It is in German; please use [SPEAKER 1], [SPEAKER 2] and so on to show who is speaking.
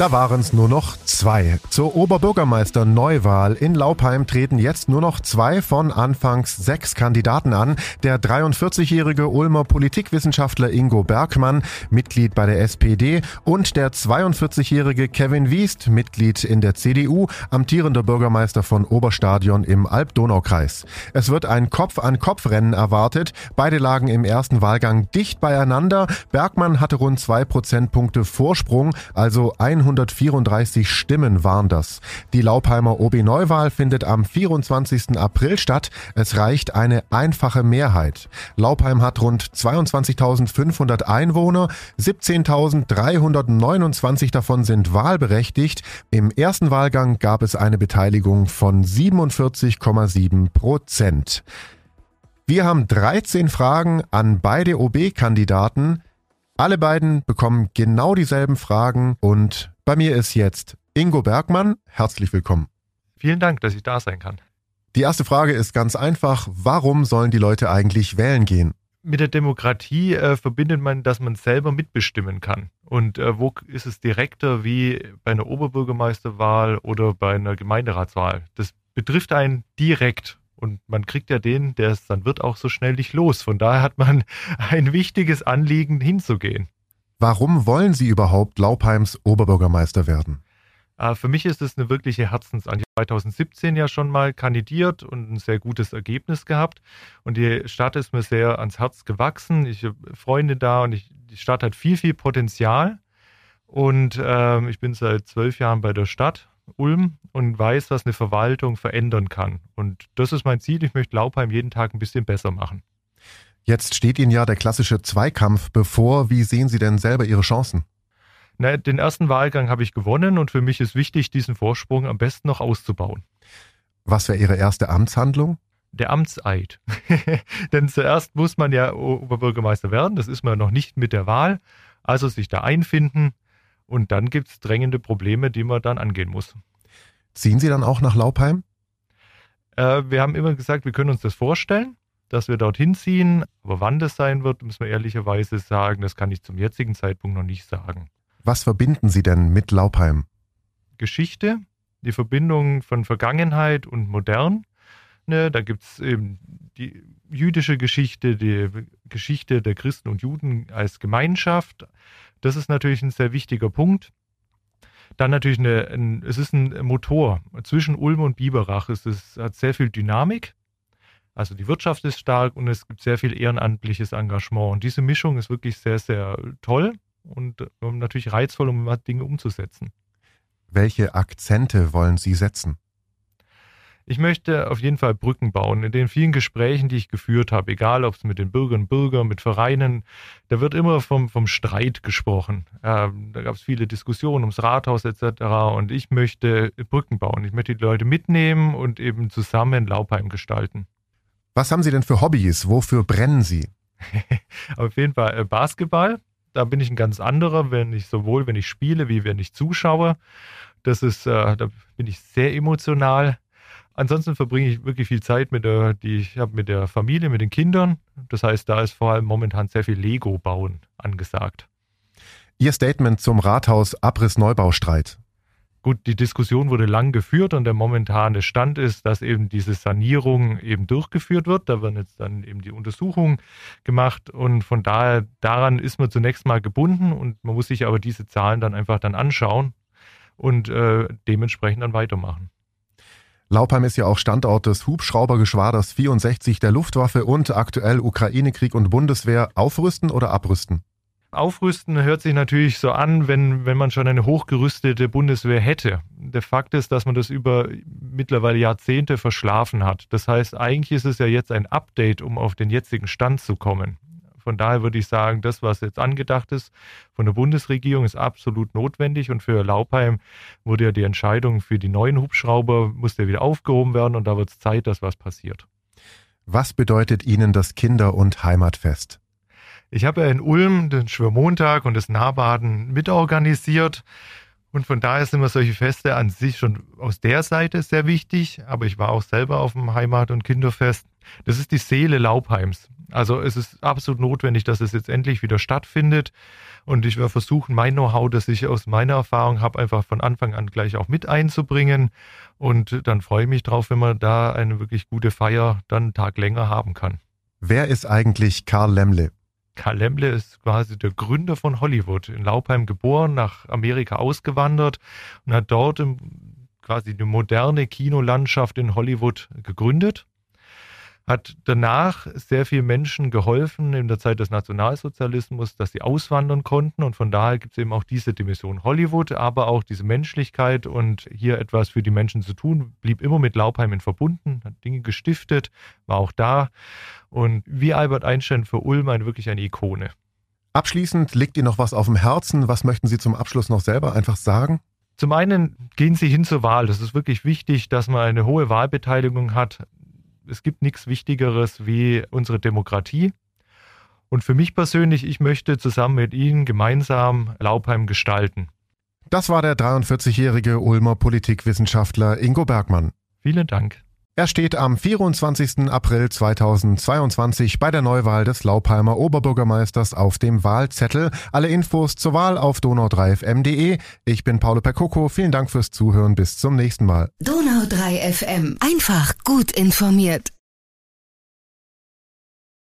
[SPEAKER 1] Da waren es nur noch zwei. Zur Oberbürgermeister-Neuwahl in Laupheim treten jetzt nur noch zwei von anfangs sechs Kandidaten an. Der 43-jährige Ulmer Politikwissenschaftler Ingo Bergmann, Mitglied bei der SPD, und der 42-jährige Kevin Wiest, Mitglied in der CDU, amtierender Bürgermeister von Oberstadion im Alb-Donau-Kreis. Es wird ein Kopf-an-Kopf-Rennen erwartet. Beide lagen im ersten Wahlgang dicht beieinander. Bergmann hatte rund zwei Prozentpunkte Vorsprung, also 100 134 Stimmen waren das. Die Laupheimer OB-Neuwahl findet am 24. April statt. Es reicht eine einfache Mehrheit. Laupheim hat rund 22.500 Einwohner, 17.329 davon sind wahlberechtigt. Im ersten Wahlgang gab es eine Beteiligung von 47,7 Prozent. Wir haben 13 Fragen an beide OB-Kandidaten. Alle beiden bekommen genau dieselben Fragen und bei mir ist jetzt Ingo Bergmann. Herzlich willkommen.
[SPEAKER 2] Vielen Dank, dass ich da sein kann.
[SPEAKER 1] Die erste Frage ist ganz einfach. Warum sollen die Leute eigentlich wählen gehen?
[SPEAKER 2] Mit der Demokratie äh, verbindet man, dass man selber mitbestimmen kann. Und äh, wo ist es direkter wie bei einer Oberbürgermeisterwahl oder bei einer Gemeinderatswahl? Das betrifft einen direkt. Und man kriegt ja den, der es dann wird, auch so schnell nicht los. Von daher hat man ein wichtiges Anliegen hinzugehen.
[SPEAKER 1] Warum wollen Sie überhaupt Laupheims Oberbürgermeister werden?
[SPEAKER 2] Äh, für mich ist es eine wirkliche Herzensangelegenheit. 2017 ja schon mal kandidiert und ein sehr gutes Ergebnis gehabt. Und die Stadt ist mir sehr ans Herz gewachsen. Ich habe Freunde da und ich, die Stadt hat viel, viel Potenzial. Und ähm, ich bin seit zwölf Jahren bei der Stadt Ulm und weiß, was eine Verwaltung verändern kann. Und das ist mein Ziel. Ich möchte Laupheim jeden Tag ein bisschen besser machen.
[SPEAKER 1] Jetzt steht Ihnen ja der klassische Zweikampf bevor. Wie sehen Sie denn selber Ihre Chancen?
[SPEAKER 2] Na, den ersten Wahlgang habe ich gewonnen und für mich ist wichtig, diesen Vorsprung am besten noch auszubauen.
[SPEAKER 1] Was wäre Ihre erste Amtshandlung?
[SPEAKER 2] Der Amtseid. Denn zuerst muss man ja Oberbürgermeister werden, das ist man noch nicht mit der Wahl. Also sich da einfinden und dann gibt es drängende Probleme, die man dann angehen muss.
[SPEAKER 1] Ziehen Sie dann auch nach Laupheim?
[SPEAKER 2] Äh, wir haben immer gesagt, wir können uns das vorstellen dass wir dorthin ziehen. Aber wann das sein wird, müssen wir ehrlicherweise sagen, das kann ich zum jetzigen Zeitpunkt noch nicht sagen.
[SPEAKER 1] Was verbinden Sie denn mit Laupheim?
[SPEAKER 2] Geschichte, die Verbindung von Vergangenheit und Modern. Ne, da gibt es eben die jüdische Geschichte, die Geschichte der Christen und Juden als Gemeinschaft. Das ist natürlich ein sehr wichtiger Punkt. Dann natürlich eine, ein, es ist ein Motor. Zwischen Ulm und Biberach es ist, hat sehr viel Dynamik. Also die Wirtschaft ist stark und es gibt sehr viel ehrenamtliches Engagement. Und diese Mischung ist wirklich sehr, sehr toll und natürlich reizvoll, um Dinge umzusetzen.
[SPEAKER 1] Welche Akzente wollen Sie setzen?
[SPEAKER 2] Ich möchte auf jeden Fall Brücken bauen. In den vielen Gesprächen, die ich geführt habe, egal ob es mit den Bürgerinnen und Bürgern, mit Vereinen, da wird immer vom, vom Streit gesprochen. Ähm, da gab es viele Diskussionen ums Rathaus etc. Und ich möchte Brücken bauen. Ich möchte die Leute mitnehmen und eben zusammen Laubheim gestalten.
[SPEAKER 1] Was haben Sie denn für Hobbys? Wofür brennen Sie?
[SPEAKER 2] Auf jeden Fall äh, Basketball. Da bin ich ein ganz anderer, wenn ich sowohl wenn ich spiele wie wenn ich zuschaue. Das ist, äh, da bin ich sehr emotional. Ansonsten verbringe ich wirklich viel Zeit mit der, die ich habe mit der Familie, mit den Kindern. Das heißt, da ist vor allem momentan sehr viel Lego bauen angesagt.
[SPEAKER 1] Ihr Statement zum Rathaus Abriss-Neubaustreit.
[SPEAKER 2] Gut, die Diskussion wurde lang geführt und der momentane Stand ist, dass eben diese Sanierung eben durchgeführt wird. Da werden jetzt dann eben die Untersuchungen gemacht und von daher daran ist man zunächst mal gebunden und man muss sich aber diese Zahlen dann einfach dann anschauen und äh, dementsprechend dann weitermachen.
[SPEAKER 1] Laupheim ist ja auch Standort des Hubschraubergeschwaders 64 der Luftwaffe und aktuell Ukraine-Krieg und Bundeswehr. Aufrüsten oder abrüsten?
[SPEAKER 2] Aufrüsten hört sich natürlich so an, wenn, wenn man schon eine hochgerüstete Bundeswehr hätte. Der Fakt ist, dass man das über mittlerweile Jahrzehnte verschlafen hat. Das heißt, eigentlich ist es ja jetzt ein Update, um auf den jetzigen Stand zu kommen. Von daher würde ich sagen, das, was jetzt angedacht ist von der Bundesregierung, ist absolut notwendig. Und für Laupheim wurde ja die Entscheidung für die neuen Hubschrauber, musste ja wieder aufgehoben werden und da wird es Zeit, dass was passiert.
[SPEAKER 1] Was bedeutet Ihnen das Kinder- und Heimatfest?
[SPEAKER 2] Ich habe ja in Ulm den Schwörmontag und das Nahbaden mitorganisiert. Und von daher sind mir solche Feste an sich schon aus der Seite sehr wichtig. Aber ich war auch selber auf dem Heimat- und Kinderfest. Das ist die Seele Laubheims. Also es ist absolut notwendig, dass es jetzt endlich wieder stattfindet. Und ich werde versuchen, mein Know-how, das ich aus meiner Erfahrung habe, einfach von Anfang an gleich auch mit einzubringen. Und dann freue ich mich drauf, wenn man da eine wirklich gute Feier dann einen Tag länger haben kann.
[SPEAKER 1] Wer ist eigentlich Karl Lemle?
[SPEAKER 2] Karl Lemle ist quasi der Gründer von Hollywood. In Laupheim geboren, nach Amerika ausgewandert und hat dort quasi eine moderne Kinolandschaft in Hollywood gegründet hat danach sehr vielen Menschen geholfen in der Zeit des Nationalsozialismus, dass sie auswandern konnten. Und von daher gibt es eben auch diese Dimension Hollywood, aber auch diese Menschlichkeit und hier etwas für die Menschen zu tun, blieb immer mit Laubheimen verbunden, hat Dinge gestiftet, war auch da. Und wie Albert Einstein für Ulm eine wirklich eine Ikone.
[SPEAKER 1] Abschließend liegt Ihnen noch was auf dem Herzen. Was möchten Sie zum Abschluss noch selber einfach sagen?
[SPEAKER 2] Zum einen gehen Sie hin zur Wahl. Das ist wirklich wichtig, dass man eine hohe Wahlbeteiligung hat es gibt nichts Wichtigeres wie unsere Demokratie. Und für mich persönlich, ich möchte zusammen mit Ihnen gemeinsam Laubheim gestalten.
[SPEAKER 1] Das war der 43-jährige Ulmer Politikwissenschaftler Ingo Bergmann.
[SPEAKER 2] Vielen Dank.
[SPEAKER 1] Er steht am 24. April 2022 bei der Neuwahl des Laubheimer Oberbürgermeisters auf dem Wahlzettel. Alle Infos zur Wahl auf donau3fm.de. Ich bin Paolo Percoco. Vielen Dank fürs Zuhören. Bis zum nächsten Mal.
[SPEAKER 3] Donau3 FM. Einfach gut informiert.